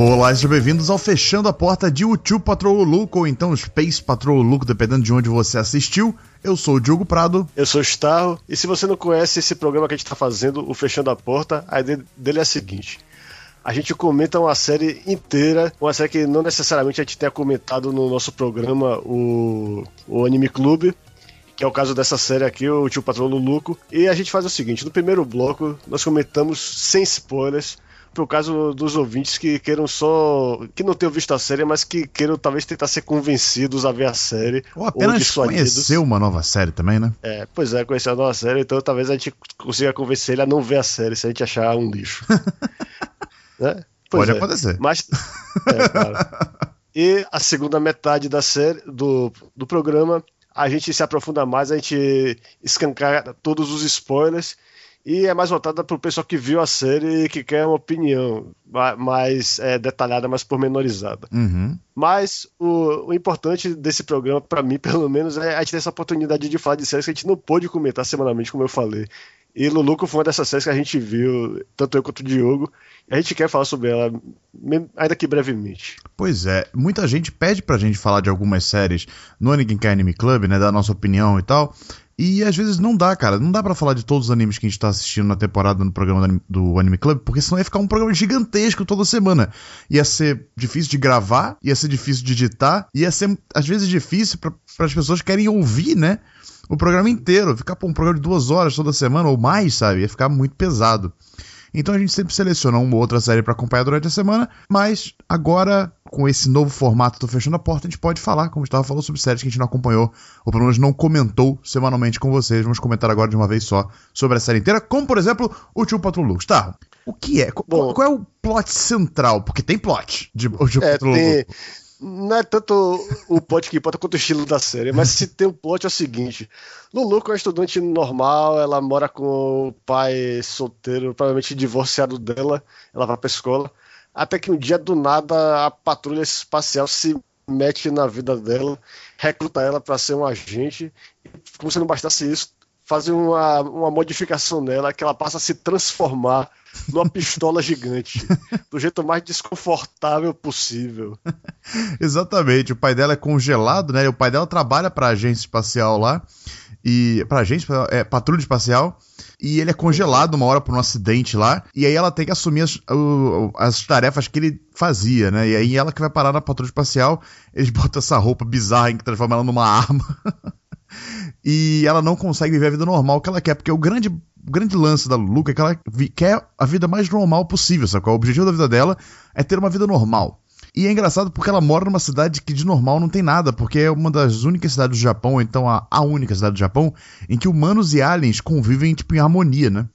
Olá, sejam bem-vindos ao Fechando a Porta de Uchu Patrol Luke, ou então Space Patrol Luke, dependendo de onde você assistiu. Eu sou o Diogo Prado. Eu sou o Starro. E se você não conhece esse programa que a gente está fazendo, o Fechando a Porta, a ideia dele é a seguinte. A gente comenta uma série inteira, uma série que não necessariamente a gente tenha comentado no nosso programa, o, o Anime Clube, que é o caso dessa série aqui, o Tio Patrão Luluco. E a gente faz o seguinte: no primeiro bloco, nós comentamos sem spoilers pro caso dos ouvintes que queiram só. que não tenham visto a série, mas que queiram talvez tentar ser convencidos a ver a série. Ou apenas ou conhecer uma nova série também, né? É, pois é, conhecer a nova série, então talvez a gente consiga convencer ele a não ver a série se a gente achar um lixo. né? Pode é. acontecer. Mas. É, claro. E a segunda metade da série, do, do programa, a gente se aprofunda mais, a gente escancar todos os spoilers e é mais voltada para o pessoal que viu a série e que quer uma opinião mais é, detalhada, mais pormenorizada. Uhum. Mas o, o, importante desse programa, para mim pelo menos, é a gente ter essa oportunidade de falar de séries que a gente não pôde comentar semanalmente, como eu falei. E Luluco foi uma dessas séries que a gente viu, tanto eu quanto o Diogo, e a gente quer falar sobre ela, ainda que brevemente. Pois é, muita gente pede pra gente falar de algumas séries no Anikin Anime Club, né, dar nossa opinião e tal. E às vezes não dá, cara. Não dá para falar de todos os animes que a gente tá assistindo na temporada no programa do Anime Club, porque senão ia ficar um programa gigantesco toda semana. Ia ser difícil de gravar, ia ser difícil de editar, ia ser às vezes difícil para as pessoas que querem ouvir, né? O programa inteiro. Ficar pô, um programa de duas horas toda semana ou mais, sabe? Ia ficar muito pesado. Então a gente sempre seleciona uma ou outra série para acompanhar durante a semana, mas agora, com esse novo formato do Fechando a Porta, a gente pode falar, como estava falando, sobre séries que a gente não acompanhou, ou pelo menos não comentou semanalmente com vocês. Vamos comentar agora de uma vez só sobre a série inteira, como por exemplo o Tio Patrol Lux. Tá, o que é? Bom, qual, é o plot central? Porque tem plot de Tio é, Patrol tem... Não é tanto o plot que importa quanto o estilo da série, mas se tem um plot é o seguinte: Lulu é uma estudante normal, ela mora com o pai solteiro, provavelmente divorciado dela, ela vai pra escola. Até que um dia do nada a patrulha espacial se mete na vida dela, recruta ela para ser um agente. E, como se não bastasse isso, fazem uma, uma modificação nela que ela passa a se transformar numa pistola gigante, do jeito mais desconfortável possível. Exatamente, o pai dela é congelado, né? O pai dela trabalha para agência espacial lá e para agência é patrulha espacial e ele é congelado uma hora por um acidente lá, e aí ela tem que assumir as, as tarefas que ele fazia, né? E aí ela que vai parar na patrulha espacial, eles botam essa roupa bizarra que transforma ela numa arma. e ela não consegue viver a vida normal que ela quer, porque o grande grande lance da Luca é que ela quer a vida mais normal possível, sabe? O objetivo da vida dela é ter uma vida normal. E é engraçado porque ela mora numa cidade que de normal não tem nada, porque é uma das únicas cidades do Japão, então a, a única cidade do Japão, em que humanos e aliens convivem tipo em harmonia, né?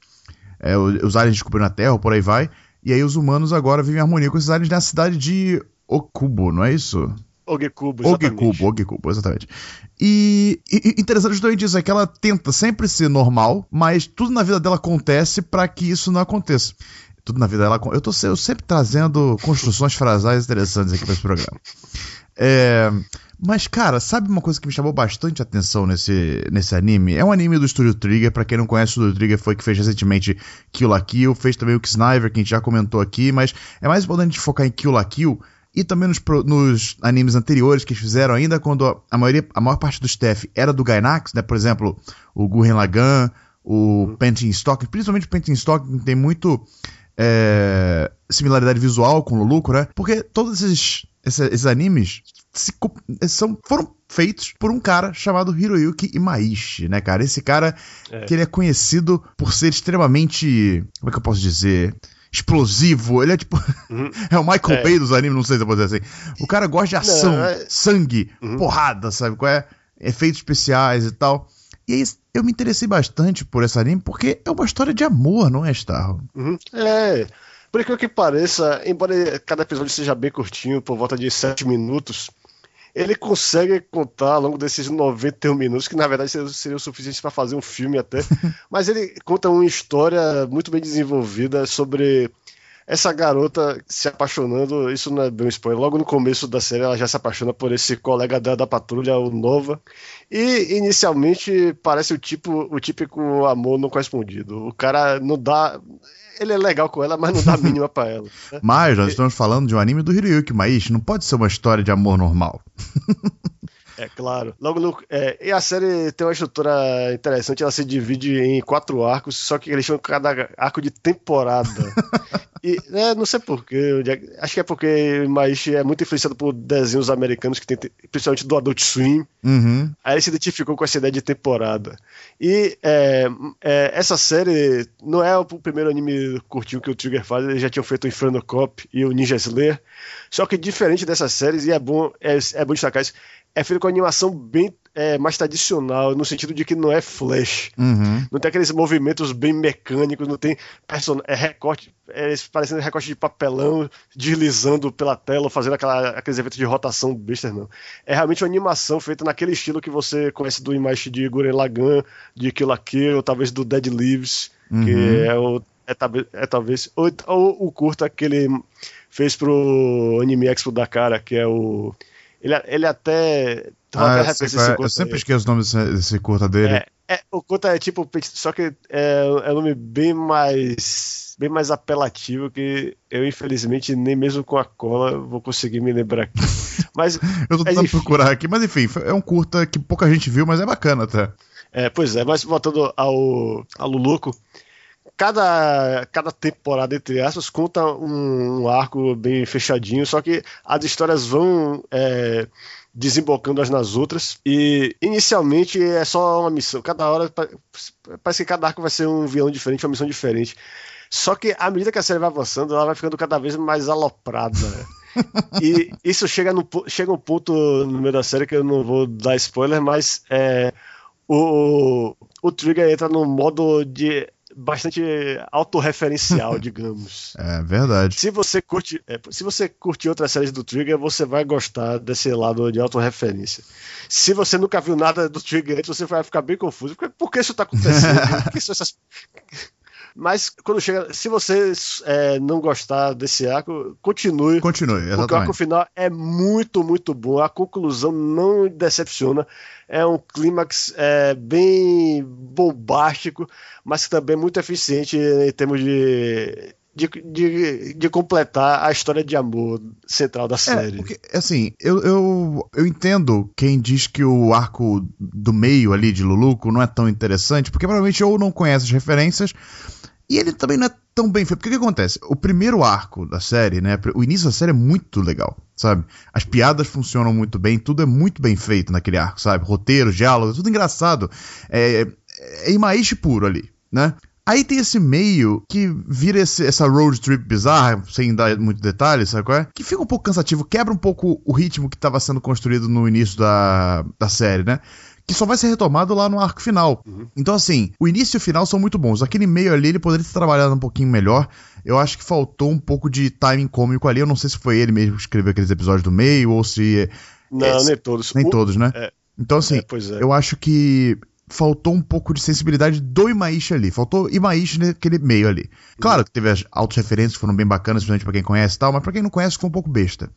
É, os aliens descobriram a Terra, por aí vai, e aí os humanos agora vivem em harmonia com esses aliens na cidade de Okubo, não é isso? Ogekubo, exatamente. Ogekubo, Ogekubo, exatamente. E, e, interessante justamente isso, é que ela tenta sempre ser normal, mas tudo na vida dela acontece para que isso não aconteça. Tudo na vida dela. Eu tô eu sempre trazendo construções frasais interessantes aqui para esse programa. É, mas, cara, sabe uma coisa que me chamou bastante atenção nesse, nesse anime? É um anime do Studio Trigger. Para quem não conhece, o Studio Trigger foi que fez recentemente Kill la Kill, fez também o Sniper, que a gente já comentou aqui. Mas é mais importante focar em Kill la Kill e também nos, nos, animes anteriores que eles fizeram, ainda quando a, maioria, a maior parte do staff era do Gainax, né? Por exemplo, o Gurren Lagann, o uhum. Painting Stock, principalmente o Painting Stock, que tem muito é, similaridade visual com o Luluco, né? Porque todos esses, esses, esses animes se, são, foram feitos por um cara chamado Hiroyuki Imaishi, né, cara? Esse cara é. que ele é conhecido por ser extremamente, como é que eu posso dizer, explosivo. Ele é tipo. Uhum. é o Michael é. Bay dos animes, não sei se eu vou dizer assim. O cara gosta de ação, não, é... sangue, uhum. porrada, sabe qual é? Efeitos especiais e tal. E aí eu me interessei bastante por esse anime porque é uma história de amor, não é, Starro? Uhum. É. Por aquilo que pareça, embora cada episódio seja bem curtinho, por volta de 7 minutos, ele consegue contar ao longo desses 91 minutos, que na verdade seria o suficiente para fazer um filme até, mas ele conta uma história muito bem desenvolvida sobre essa garota se apaixonando, isso não é bem um spoiler, logo no começo da série ela já se apaixona por esse colega dela da patrulha, o Nova, e inicialmente parece o tipo o típico amor não correspondido. O cara não dá ele é legal com ela, mas não dá mínima pra ela. Né? Mas nós estamos falando de um anime do Hiroyuki Maishi, não pode ser uma história de amor normal. É claro. Logo no, é, e a série tem uma estrutura interessante, ela se divide em quatro arcos, só que eles chamam cada arco de temporada. E é, não sei porquê, acho que é porque Maishi é muito influenciado por desenhos americanos que tem, principalmente do Adult Swim. Uhum. Aí ele se identificou com essa ideia de temporada. E é, é, essa série não é o primeiro anime curtinho que o Trigger faz, eles já tinham feito o Inferno Cop e o Ninja Slayer. Só que diferente dessas séries, e é bom, é, é bom destacar isso, é feito com animação bem é, mais tradicional, no sentido de que não é flash. Uhum. Não tem aqueles movimentos bem mecânicos, não tem person... é recorte, é, parecendo recorte de papelão deslizando pela tela, fazendo aquela, aqueles eventos de rotação besta, não. É realmente uma animação feita naquele estilo que você conhece do imagem de Guren Lagann, de Kill la Kill, ou talvez do Dead Leaves, uhum. que é o é, é talvez ou, ou o curta que ele fez pro Anime Expo da cara, que é o ele, ele até. Ah, eu, sei, é, eu sempre esqueço o nome desse, desse curta dele. É, é, o curta é tipo. Só que é, é um nome bem mais. Bem mais apelativo que eu, infelizmente, nem mesmo com a cola vou conseguir me lembrar aqui. Mas, eu tô tentando procurar aqui, mas enfim, é um curta que pouca gente viu, mas é bacana até. É, pois é, mas voltando ao, ao Luluco, cada, cada temporada, entre aspas, conta um, um, arco bem fechadinho, só que as histórias vão é, desembocando as nas outras. E inicialmente é só uma missão. Cada hora parece que cada arco vai ser um vilão diferente, uma missão diferente. Só que à medida que a série vai avançando, ela vai ficando cada vez mais aloprada. e isso chega, no, chega um ponto no meio da série que eu não vou dar spoiler, mas é, o, o Trigger entra no modo de bastante autorreferencial, digamos. É verdade. Se você curte, é, se você curte outras séries do Trigger, você vai gostar desse lado de autorreferência. Se você nunca viu nada do Trigger antes, você vai ficar bem confuso. Por que isso está acontecendo? Por que essas... Mas quando chega, se você é, não gostar desse arco, continue. Continue, exatamente. Porque o arco final é muito, muito bom. A conclusão não decepciona. É um clímax é, bem bombástico, mas também muito eficiente em termos de de, de, de, completar a história de amor central da é, série. É, porque, assim, eu, eu, eu entendo quem diz que o arco do meio ali de Luluco não é tão interessante, porque provavelmente ou não conhece as referências, e ele também não é tão bem feito. Porque o que acontece? O primeiro arco da série, né? O início da série é muito legal, sabe? As piadas funcionam muito bem, tudo é muito bem feito naquele arco, sabe? Roteiro, diálogo, tudo engraçado. É, é Imaishi puro ali, né? Aí tem esse meio que vira esse, essa road trip bizarra, sem dar muito detalhe, sabe qual é? Que fica um pouco cansativo, quebra um pouco o ritmo que estava sendo construído no início da, da série, né? que só vai ser retomado lá no arco final. Uhum. Então, assim, o início e o final são muito bons. Aquele meio ali, ele poderia ter trabalhado um pouquinho melhor. Eu acho que faltou um pouco de timing cômico ali. Eu não sei se foi ele mesmo que escreveu aqueles episódios do meio ou se. Não, é, nem todos. Nem o... todos, né? É. Então, assim, é, é. eu acho que faltou um pouco de sensibilidade do Imaishi ali. Faltou Imaishi naquele meio ali. Claro que teve as auto-referências que foram bem bacanas, principalmente pra quem conhece e tal, mas pra quem não conhece foi um pouco besta.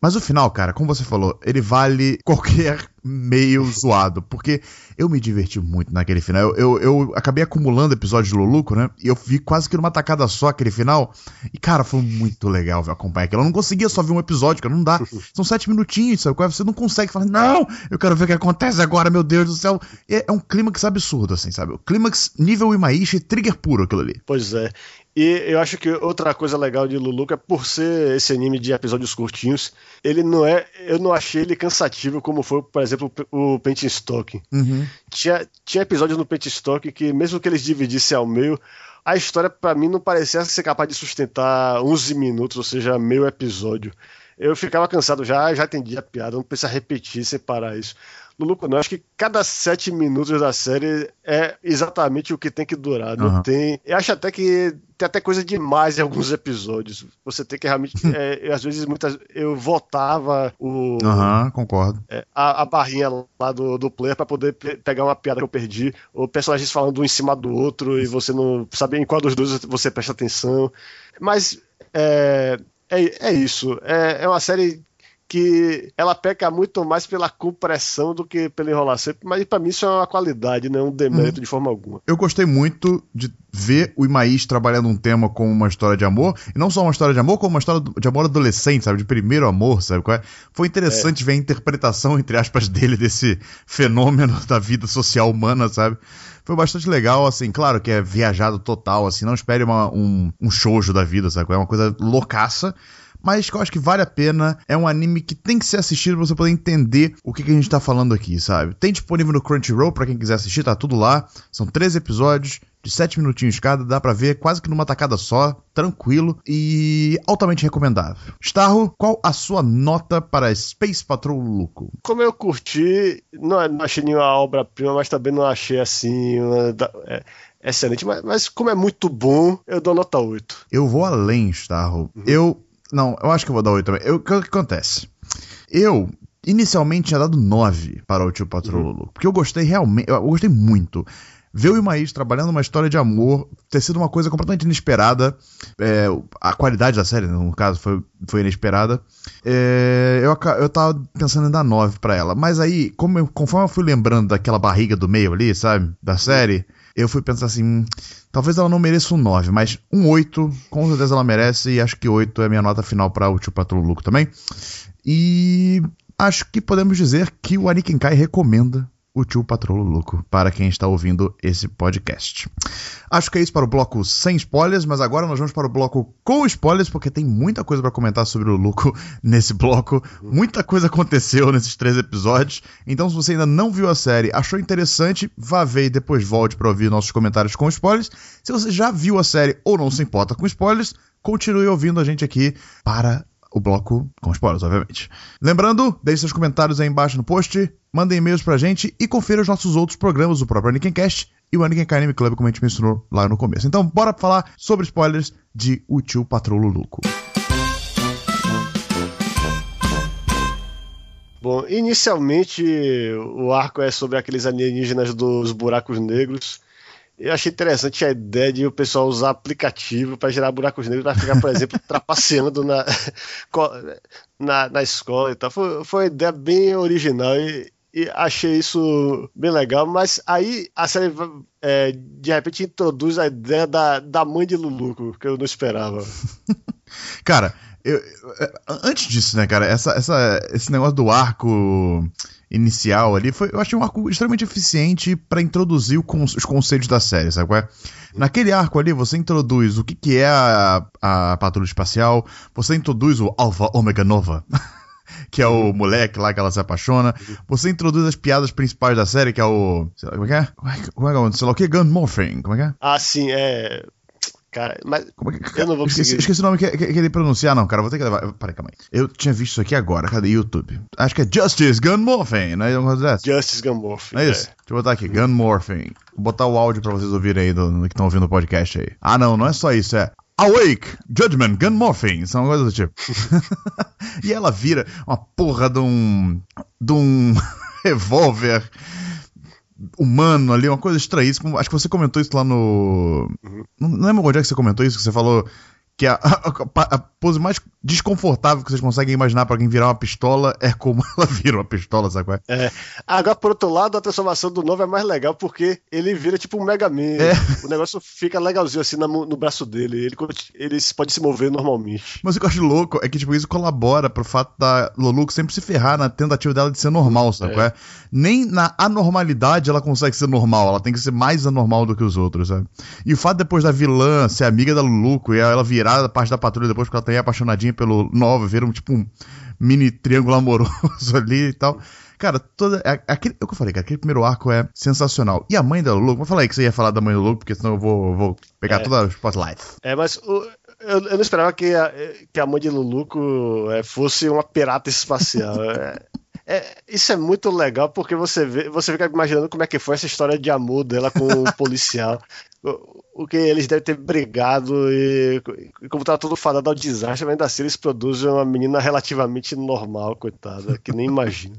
Mas o final, cara, como você falou, ele vale qualquer meio zoado, porque eu me diverti muito naquele final. Eu, eu, eu, acabei acumulando episódios de Luluco, né? E eu vi quase que numa tacada só aquele final. E, cara, foi muito legal ver, acompanhar aquilo. Eu não conseguia só ver um episódio, cara, não dá. São sete minutinhos, sabe? Você não consegue falar, não, eu quero ver o que acontece agora, meu Deus do céu. É, é um clímax absurdo, assim, sabe? O clímax nível Imaishi, trigger puro aquilo ali. Pois é. E eu acho que outra coisa legal de Luluca é por ser esse anime de episódios curtinhos, ele não é. Eu não achei ele cansativo como foi, por exemplo, o Paint Stock. Uhum. Tinha, tinha episódios no Paint Stock que, mesmo que eles dividissem ao meio, a história para mim não parecia ser capaz de sustentar 11 minutos, ou seja, meio episódio. eu ficava cansado já, já entendi a piada, não precisa repetir, separar isso. Luluco, não, acho que cada sete minutos da série é exatamente o que tem que durar. Não uhum. tem. Eu acho até que tem até coisa demais em alguns episódios. Você tem que realmente. é, às vezes, muitas. Eu votava o. Aham, uhum, concordo. É, a, a, barrinha lá do, do player para poder pe pegar uma piada que eu perdi. Ou personagens falando um em cima do outro e você não sabe em qual dos dois você presta atenção. Mas. É, é, é isso. É, é uma série que ela peca muito mais pela compressão do que pela enrolação. Mas para mim isso é uma qualidade, não é um demérito uhum. de forma alguma. Eu gostei muito de ver o Imaís trabalhando um tema como uma história de amor, e não só uma história de amor, como uma história de amor adolescente, sabe? De primeiro amor, sabe? É? Foi interessante é. ver a interpretação, entre aspas, dele desse fenômeno da vida social humana, sabe? foi bastante legal, assim, claro que é viajado total, assim, não espere uma, um, um shoujo da vida, sabe? É uma coisa loucaça, mas que eu acho que vale a pena. É um anime que tem que ser assistido pra você poder entender o que, que a gente tá falando aqui, sabe? Tem disponível no Crunchyroll para quem quiser assistir, tá tudo lá. São três episódios de 7 minutinhos cada, dá para ver quase que numa tacada só, tranquilo e altamente recomendável. Starro, qual a sua nota para Space Patrol Luco? Como eu curti, não, não achei nenhuma obra-prima, mas também não achei assim. Uma, é, excelente, mas, mas, como é muito bom, eu dou nota 8. Eu vou além, Starro. Uhum. Eu não, eu acho que eu vou dar 8 também. O que, que acontece? Eu inicialmente tinha dado 9 para o Tio Patrullo, uhum. porque eu gostei realmente, eu gostei muito. Ver o Imaís trabalhando uma história de amor ter sido uma coisa completamente inesperada. É, a qualidade da série, no caso, foi, foi inesperada. É, eu, eu tava pensando em dar 9 pra ela. Mas aí, como eu, conforme eu fui lembrando daquela barriga do meio ali, sabe? Da série, eu fui pensar assim. Talvez ela não mereça um 9, mas um 8, com certeza ela merece, e acho que 8 é minha nota final para o Tio Patrulho Luco também. E acho que podemos dizer que o Aniken Kai recomenda o tio Patrolo Louco, para quem está ouvindo esse podcast. Acho que é isso para o bloco sem spoilers, mas agora nós vamos para o bloco com spoilers, porque tem muita coisa para comentar sobre o Luco nesse bloco. Muita coisa aconteceu nesses três episódios. Então, se você ainda não viu a série, achou interessante, vá ver e depois volte para ouvir nossos comentários com spoilers. Se você já viu a série ou não se importa com spoilers, continue ouvindo a gente aqui para o bloco com spoilers, obviamente. Lembrando, deixe seus comentários aí embaixo no post, mandem e-mails pra gente e confira os nossos outros programas, o próprio Anikincast e o Anikin Anime Club, como a gente mencionou lá no começo. Então, bora falar sobre spoilers de O Tio Patrulho Luco. Bom, inicialmente o arco é sobre aqueles alienígenas dos buracos negros eu achei interessante a ideia de o pessoal usar aplicativo para gerar buracos negros para ficar, por exemplo, trapaceando na, na, na, escola e tal. Foi, foi uma ideia bem original e, e achei isso bem legal, mas aí a série é, de repente introduz a ideia da, da mãe de Luluco, que eu não esperava. cara, eu, antes disso, né, cara, essa, essa, esse negócio do arco inicial ali, foi, eu achei um arco extremamente eficiente para introduzir os conceitos da série, sabe? É? Naquele arco ali, você introduz o que, que é a, a patrulha espacial, você introduz o Alpha Omega Nova. que é o moleque lá que ela se apaixona. Você introduz as piadas principais da série, que é o. Sei lá, como é que é? Como é que é? Sei lá o que? Gun Morphing. Como é que é? Ah, sim, é. Cara, mas é eu não vou conseguir. Esqueci, esqueci o nome que, que, que, ele pronunciar, não, cara. Vou ter que levar. Peraí, calma aí. Eu tinha visto isso aqui agora. Cadê YouTube? Acho que é Justice Gun Morphing, né? Justice Gun Morphing. É isso. É. Deixa eu botar aqui, Gun Morphing. Vou botar o áudio pra vocês ouvirem aí do, do que estão ouvindo o podcast aí. Ah, não, não é só isso, é. Awake, Judgment, Gun Morphing, são coisas do tipo. e ela vira uma porra de um. de um revólver humano ali, uma coisa estranhíssima. Acho que você comentou isso lá no. Uhum. Não, lembro onde é que você comentou isso, que você falou que a, a, a, pose mais desconfortável que vocês conseguem imaginar para alguém virar uma pistola é como ela vira uma pistola, sabe qual é? é? Agora, por outro lado, a transformação do novo é mais legal porque ele vira tipo um Mega Man. É. O negócio fica legalzinho assim no, no braço dele. Ele, ele pode se mover normalmente. Mas o que eu acho louco é que tipo, isso colabora pro fato da Luluco sempre se ferrar na tentativa dela de ser normal, sabe é. qual é? Nem na anormalidade ela consegue ser normal, ela tem que ser mais anormal do que os outros, sabe? E o fato depois da vilã ser amiga da Luluco e ela virar parte da patrulha depois porque ela tá aí apaixonadinha pelo Nova, viram tipo um mini triângulo amoroso ali e tal. Cara, toda. Aquele, é o que eu falei, cara, aquele primeiro arco é sensacional. E a mãe da Lulu, eu falei que você ia falar da mãe do Lulu, porque senão eu vou, vou pegar é. toda a spotlight. É, mas o, eu, eu, não esperava que a, que a mãe de Luluco é, fosse uma pirata espacial. é, é, isso é muito legal porque você vê, você fica imaginando como é que foi essa história de amor dela com o policial. o, o, que eles devem ter brigado e, e como tá tudo falando ao desastre, ainda assim eles produzem uma menina relativamente normal, coitada, que nem imagina.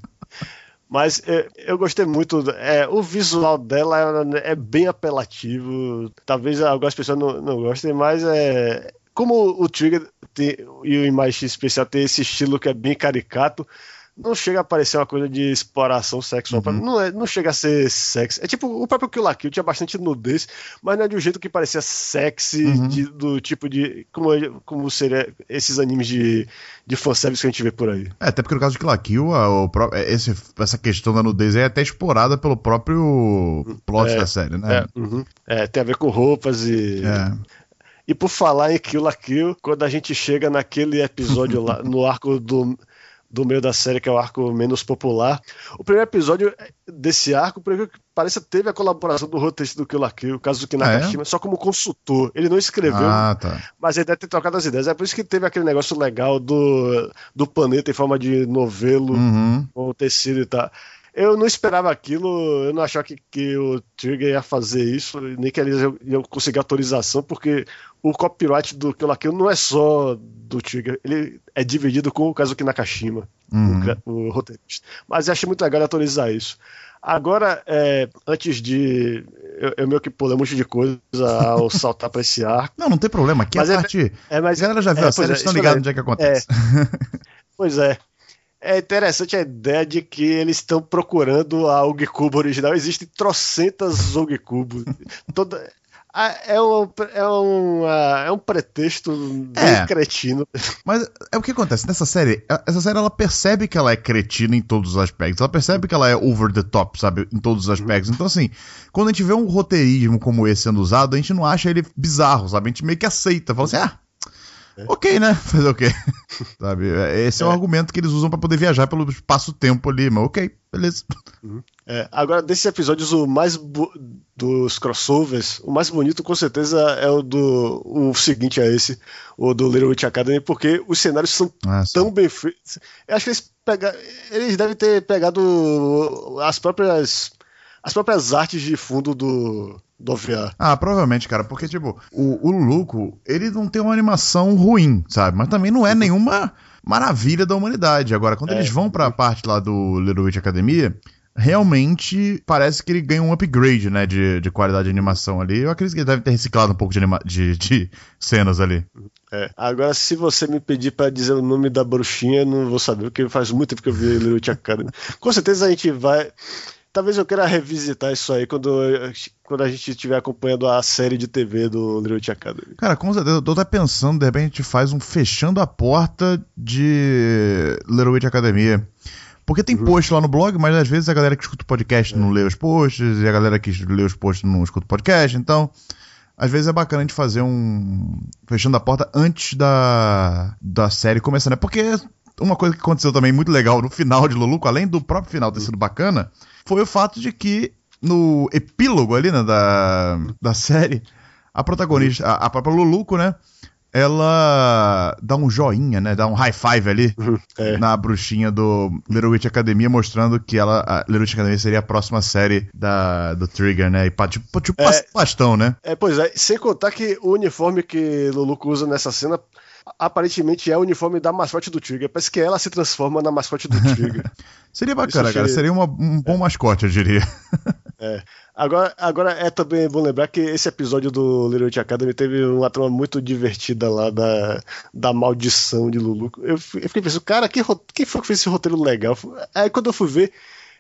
Mas é, eu gostei muito. É, o visual dela é, é, bem apelativo. Talvez algumas pessoas não, não gostem, mas é. Como o Trigger tem, e o Imagem Especial tem esse estilo que é bem caricato, não chega a parecer uma coisa de exploração sexual. Uhum. Não, é, não chega a ser sexy. É tipo, o próprio Kill la Kill tinha bastante nudez, mas não é de um jeito que parecia sexy, uhum. de, do tipo de. Como, como seria esses animes de, de fanservice que a gente vê por aí. É, até porque no caso de Kill la Kill, a, o, é, esse, essa questão da nudez é até explorada pelo próprio plot é, da série, né? É, uhum. é, tem a ver com roupas e. É. E por falar em Kill la Kill, quando a gente chega naquele episódio lá, no arco do do meio da série, que é o arco menos popular. O primeiro episódio desse arco, por que parece teve a colaboração do roteirista do Kill la Kill, o caso do Nakashima, ah, é? só como consultor. Ele não escreveu, ah, tá. mas ele deve ter trocado as ideias. É por isso que teve aquele negócio legal do, do planeta em forma de novelo, uhum. com o tecido e tal. Eu não esperava aquilo, eu não achava que, que o Trigger ia fazer isso, nem que eles iam conseguir autorização, porque o copyright do Kill la Kill não é só do Trigger, ele é dividido com o Kazuki Nakashima, uhum. o, o roteirista. Mas eu achei muito legal autorizar isso. Agora, é, antes de. Eu, eu, meio que pulei um monte de coisa ao saltar pra esse arco. Não, não tem problema. Aqui mas é, parte. É, mas, a galera já viu é, a série, é, estão ligados onde é que acontece. É. pois é. É interessante a ideia de que eles estão procurando a Ogikubo original. Existem trocentas Ogikubo. Toda, é um, é, um, é um pretexto bem é, cretino. Mas é o que acontece nessa série. Essa série ela percebe que ela é cretina em todos os aspectos. Ela percebe que ela é over the top, sabe? Em todos os aspectos. Então, assim, quando a gente vê um roteirismo como esse sendo usado, a gente não acha ele bizarro, sabe? A gente meio que aceita. Fala assim, ah, é. Ok, né? Fazer o quê? Sabe? Esse é. é o argumento que eles usam para poder viajar pelo espaço-tempo ali, mas ok, beleza. Uhum. É, agora, desses episódios, o mais dos crossovers, o mais bonito com certeza é o do. O seguinte é esse, o do Little Witch Academy, porque os cenários são ah, tão bem feitos. Eu acho que eles, pega, eles devem ter pegado as próprias. As próprias artes de fundo do, do OVA. Ah, provavelmente, cara, porque, tipo, o, o Luco, ele não tem uma animação ruim, sabe? Mas também não é nenhuma maravilha da humanidade. Agora, quando é. eles vão pra parte lá do Little Witch Academia, realmente parece que ele ganha um upgrade, né, de, de qualidade de animação ali. Eu acredito que ele deve ter reciclado um pouco de, anima de, de cenas ali. É. Agora, se você me pedir para dizer o nome da bruxinha, eu não vou saber, porque faz muito tempo que eu vi Little Witch Academy. Com certeza a gente vai Talvez eu queira revisitar isso aí quando, quando a gente estiver acompanhando a série de TV do Little Witch Academy. Cara, com certeza, eu tô até pensando, de repente a gente faz um fechando a porta de Little Witch Academia. Porque tem uhum. post lá no blog, mas às vezes a galera que escuta o podcast é. não lê os posts, e a galera que lê os posts não escuta o podcast, então. Às vezes é bacana a gente fazer um. Fechando a porta antes da, da série começar, né? Porque uma coisa que aconteceu também muito legal no final de Luluco, além do próprio final ter sido bacana, foi o fato de que no epílogo ali, né, da, da série, a protagonista, a, a própria Luluco, né, ela dá um joinha, né? Dá um high five ali uhum, é. na bruxinha do Little Witch Academia, mostrando que ela, a Little Witch Academia seria a próxima série da, do Trigger, né? E pá, tipo, tipo é, bastão, né? É, pois é. Sem contar que o uniforme que Luluco usa nessa cena aparentemente é o uniforme da mascote do Trigger. Parece que ela se transforma na mascote do Trigger. seria bacana, cara. Seria uma, um bom é. mascote, eu diria. é. Agora, agora é também bom lembrar que esse episódio do Little Witch Academy teve uma trama muito divertida lá da, da maldição de Lulu. Eu, eu fiquei pensando, cara, quem, quem foi que fez esse roteiro legal? Aí quando eu fui ver,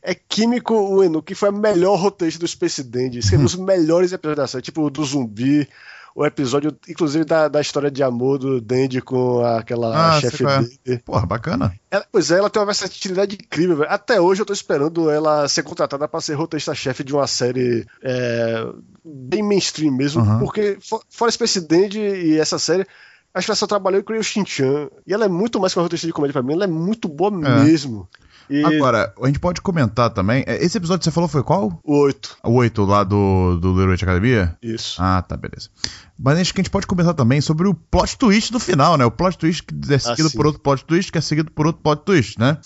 é Químico Ueno, que foi a melhor roteirista do Space Dandy. Escreveu os melhores episódios da série, tipo do zumbi, o episódio, inclusive, da, da história de amor do Dandy com aquela ah, chefe é. dele. Porra, bacana. Ela, pois é, ela tem uma versatilidade incrível, velho. Até hoje eu tô esperando ela ser contratada para ser roteirista-chefe de uma série é, bem mainstream mesmo, uhum. porque fora Space Dandy e essa série, acho que ela só trabalhou com o Shin-Chan. E ela é muito mais que uma roteirista de comédia pra mim, ela é muito boa é. mesmo. E Agora, a gente pode comentar também. é, Esse episódio que você falou foi qual? o 8. O 8 lá do, do Little Witch Academia? Isso. Ah, tá, beleza. Mas acho que a gente pode comentar também sobre o plot twist do final, né? O plot twist que é seguido sim. por outro plot twist, que é seguido por outro plot twist, né?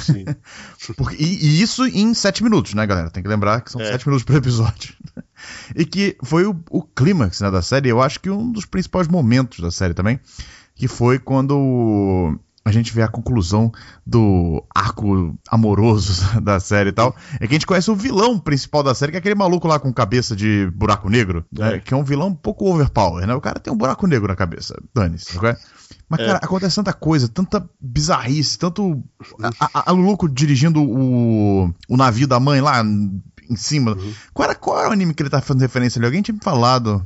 Sim. Porque- e, e isso em sete minutos, né, galera? Tem que lembrar que são É. sete minutos por episódio. e que foi o, o clímax né, da série, eu acho que um dos principais momentos da série também, que foi quando a gente vê a conclusão do arco amoroso da série e tal, é que a gente conhece o vilão principal da série, que é aquele maluco lá com cabeça de buraco negro, né, É. que é um vilão um pouco overpower, né? O cara tem um buraco negro na cabeça, dane-se, é? Mas, É. cara, acontece tanta coisa, tanta bizarrice, tanto. A, a, a Luluco dirigindo o, o navio da mãe lá em cima. Uhum. Qual, era, qual era o anime que ele tá fazendo referência ali? Alguém tinha me falado.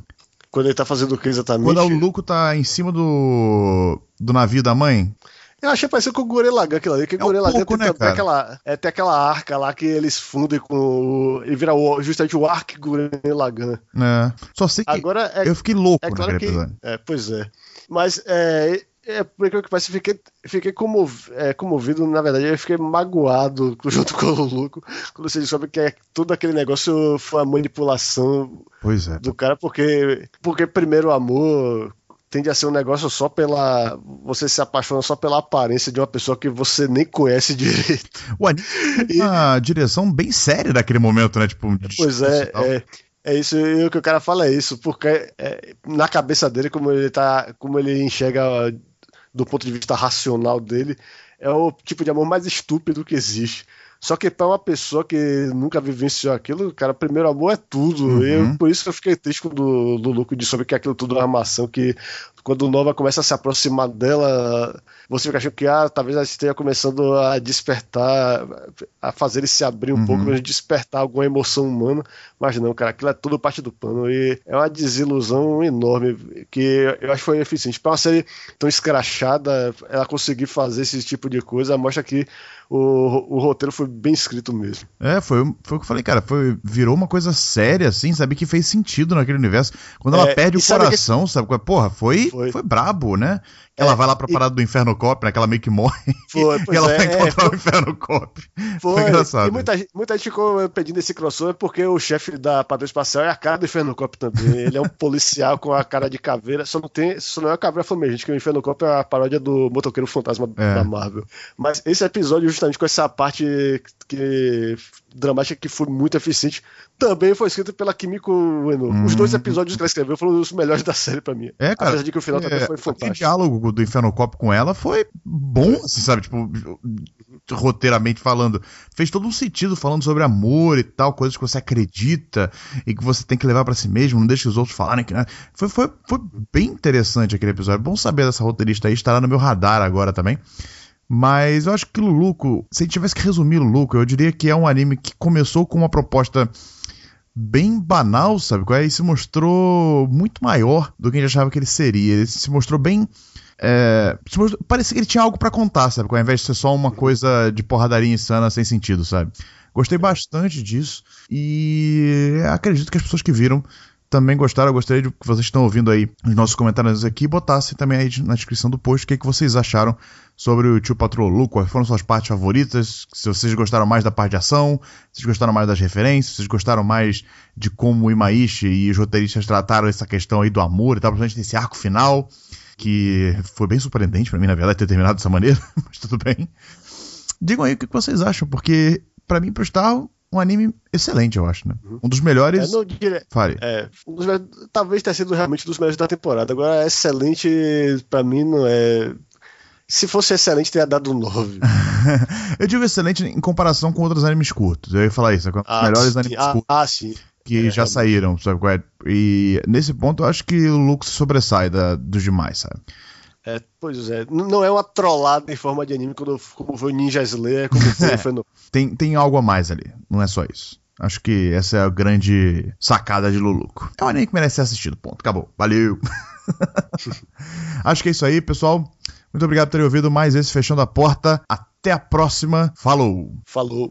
Quando ele tá fazendo o que exatamente? Quando a Luluco tá em cima do, do navio da mãe. Eu achei parecido com o Gurren Lagann aquilo ali, que o É um Gurren Lagann pouco, tem, né, tem aquela, é, tem aquela arca lá que eles fundem com o, ele vira o, justamente o Ark Gurren Lagann. né? Só sei que Agora é, eu fiquei louco é claro naquele que, episódio. é, pois é. Mas é, é por que pareça, fiquei, fiquei comov, é, comovido, na verdade, eu fiquei magoado junto com o Luluco, quando você descobre que é, todo aquele negócio foi uma manipulação é. do cara, porque, porque primeiro o amor tende a ser um negócio só pela. Você se apaixona só pela aparência de uma pessoa que você nem conhece direito. Tem uma direção bem séria naquele momento, né? Tipo, de Pois é, e é, é isso, e o que o cara fala é isso, porque é, na cabeça dele, como ele tá. Como ele enxerga do ponto de vista racional dele, é o tipo de amor mais estúpido que existe. Só que para uma pessoa que nunca vivenciou aquilo, cara, primeiro amor é tudo. Uhum. E eu- por isso que eu fiquei triste quando o Luluco disse sobre que aquilo tudo é uma armação, que quando o Nova começa a se aproximar dela, você fica achando que ah, talvez ela esteja começando a despertar, a fazer ele se abrir um Uhum. pouco, despertar alguma emoção humana. Mas não, cara, aquilo é tudo parte do pano. E é uma desilusão enorme, que eu acho que foi eficiente. Para uma série tão escrachada, ela conseguir fazer esse tipo de coisa, mostra que o, o roteiro foi bem escrito mesmo. É, foi, foi o que eu falei, cara. Foi, virou uma coisa séria, assim, sabe? Que fez sentido naquele universo. Quando ela É, perde e o sabe coração, sabe? Porra, foi, foi. Foi. brabo, né? Ela vai lá pra e- parada do Inferno Cop, né? Que ela meio que morre. Foi, e ela é, vai é, encontrar foi- o Inferno Cop. Foi, engraçado. E muita, gente- muita gente ficou pedindo esse crossover porque o chefe da Patrulha Espacial é a cara do Inferno Cop também. Ele é um policial com a cara de caveira. Só não tem, só não é a caveira flamejante, que o Inferno Cop é a paródia do motoqueiro fantasma É. da Marvel. Mas esse episódio, justamente com essa parte que, dramática que foi muito eficiente, também foi escrito pela Kimiko Ueno. Os Hum. dois episódios que ela escreveu foram os melhores da série pra mim. É, cara. Apesar de que o final também É, foi aquele fantástico. diálogo do Inferno Cop com ela foi bom, assim, sabe? Tipo, roteiramente falando. Fez todo um sentido falando sobre amor e tal, coisas que você acredita e que você tem que levar pra si mesmo, não deixa os outros falarem que. não é. Foi, foi, foi bem interessante aquele episódio. Bom saber dessa roteirista aí, estará no meu radar agora também. Mas eu acho que Luluco, se a gente tivesse que resumir Luluco, eu diria que é um anime que começou com uma proposta bem banal, sabe? é? E se mostrou muito maior do que a gente achava que ele seria. Ele se mostrou bem. É, parecia que ele tinha algo pra contar, sabe? Ao invés de ser só uma coisa de porradaria insana sem sentido, sabe? Gostei bastante disso e acredito que as pessoas que viram também gostaram. Eu gostaria de que vocês estão ouvindo aí os nossos comentários aqui botassem também aí na descrição do post o que, que vocês acharam sobre o Tio Patrol Lu, quais foram suas partes favoritas, se vocês gostaram mais da parte de ação, se vocês gostaram mais das referências, se vocês gostaram mais de como o Imaishi e os roteiristas trataram essa questão aí do amor e tal, principalmente desse arco final, que foi bem surpreendente pra mim, na verdade, ter terminado dessa maneira, mas tudo bem. Digam aí o que vocês acham, porque pra mim, pro Star, um anime excelente, eu acho, né? Um dos É, melhores. não diria- Fale. É, um dos melhores- talvez tenha sido realmente um dos melhores da temporada. Agora, excelente, pra mim, não é. Se fosse excelente, teria dado um 9. eu digo excelente em comparação com outros animes curtos. Eu ia falar isso, é um dos Ah, melhores sim. animes ah, curtos ah, sim. Que é, já saíram, sabe? qual é? E nesse ponto eu acho que o Lux sobressai da- dos demais, sabe? É, pois é. Não é uma trollada em forma de anime como, como foi o Ninja Slayer, como foi, foi no. Tem, tem algo a mais ali, não é só isso. Acho que essa é a grande sacada de Luluco. É um anime que merece ser assistido, ponto. Acabou. Valeu. Acho que é isso aí, pessoal. Muito obrigado por terem ouvido mais esse Fechando a Porta. Até a próxima. Falou! Falou.